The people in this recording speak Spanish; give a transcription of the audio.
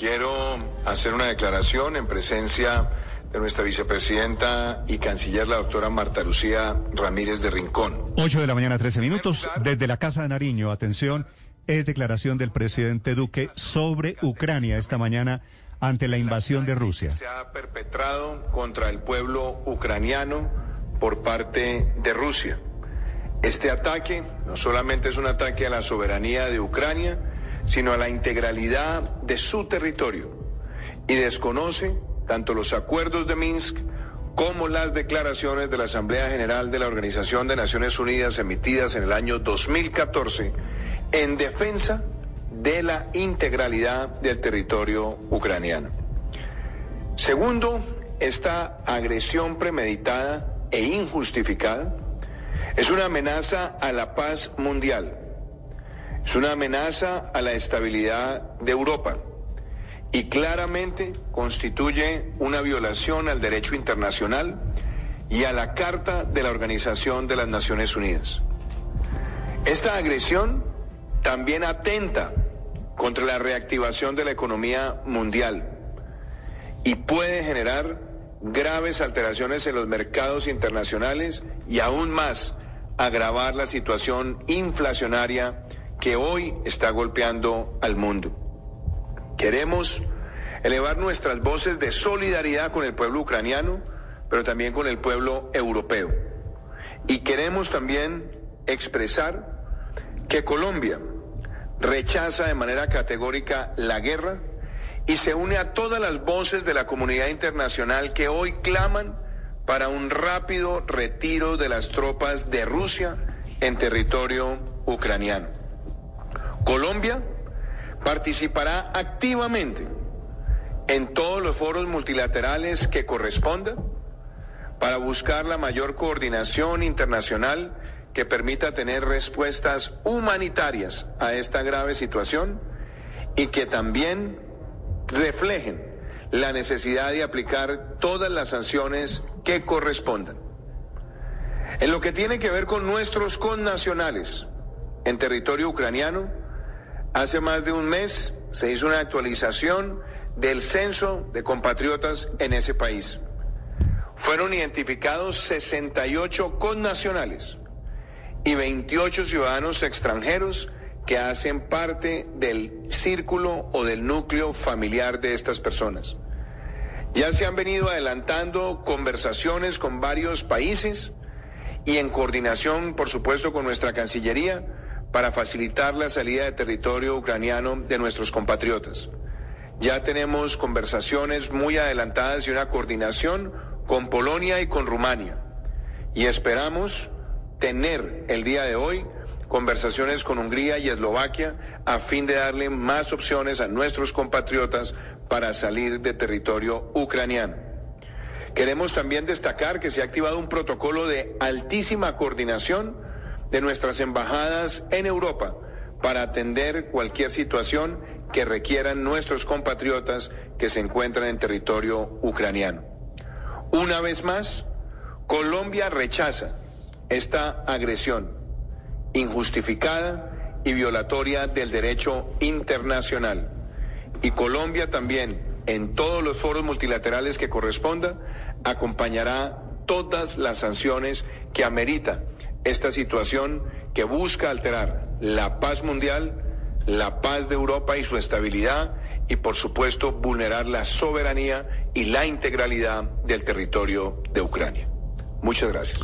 Quiero hacer una declaración en presencia de nuestra vicepresidenta y canciller, la doctora Marta Lucía Ramírez de Rincón. 8 de la mañana, 13 minutos. Desde la Casa de Nariño, atención, es declaración del presidente Duque sobre Ucrania esta mañana ante la invasión de Rusia. Se ha perpetrado contra el pueblo ucraniano por parte de Rusia. Este ataque no solamente es un ataque a la soberanía de Ucrania, sino a la integralidad de su territorio y desconoce tanto los acuerdos de Minsk como las declaraciones de la Asamblea General de la Organización de Naciones Unidas emitidas en el año 2014 en defensa de la integralidad del territorio ucraniano. Segundo, esta agresión premeditada e injustificada es una amenaza a la paz mundial es una amenaza a la estabilidad de Europa y claramente constituye una violación al derecho internacional y a la Carta de la Organización de las Naciones Unidas. Esta agresión también atenta contra la reactivación de la economía mundial y puede generar graves alteraciones en los mercados internacionales y aún más agravar la situación inflacionaria que hoy está golpeando al mundo. Queremos elevar nuestras voces de solidaridad con el pueblo ucraniano, pero también con el pueblo europeo. Y queremos también expresar que Colombia rechaza de manera categórica la guerra y se une a todas las voces de la comunidad internacional que hoy claman para un rápido retiro de las tropas de Rusia en territorio ucraniano. Colombia participará activamente en todos los foros multilaterales que corresponda para buscar la mayor coordinación internacional que permita tener respuestas humanitarias a esta grave situación y que también reflejen la necesidad de aplicar todas las sanciones que correspondan. En lo que tiene que ver con nuestros connacionales en territorio ucraniano, Hace más de un mes se hizo una actualización del censo de compatriotas en ese país. Fueron identificados 68 connacionales y 28 ciudadanos extranjeros que hacen parte del círculo o del núcleo familiar de estas personas. Ya se han venido adelantando conversaciones con varios países y en coordinación, por supuesto, con nuestra Cancillería para facilitar la salida de territorio ucraniano de nuestros compatriotas. Ya tenemos conversaciones muy adelantadas y una coordinación con Polonia y con Rumania. Y esperamos tener el día de hoy conversaciones con Hungría y Eslovaquia a fin de darle más opciones a nuestros compatriotas para salir de territorio ucraniano. Queremos también destacar que se ha activado un protocolo de altísima coordinación de nuestras embajadas en Europa para atender cualquier situación que requieran nuestros compatriotas que se encuentran en territorio ucraniano. Una vez más, Colombia rechaza esta agresión injustificada y violatoria del derecho internacional. Y Colombia también, en todos los foros multilaterales que corresponda, acompañará todas las sanciones que amerita esta situación que busca alterar la paz mundial, la paz de Europa y su estabilidad y por supuesto vulnerar la soberanía y la integralidad del territorio de Ucrania. Muchas gracias.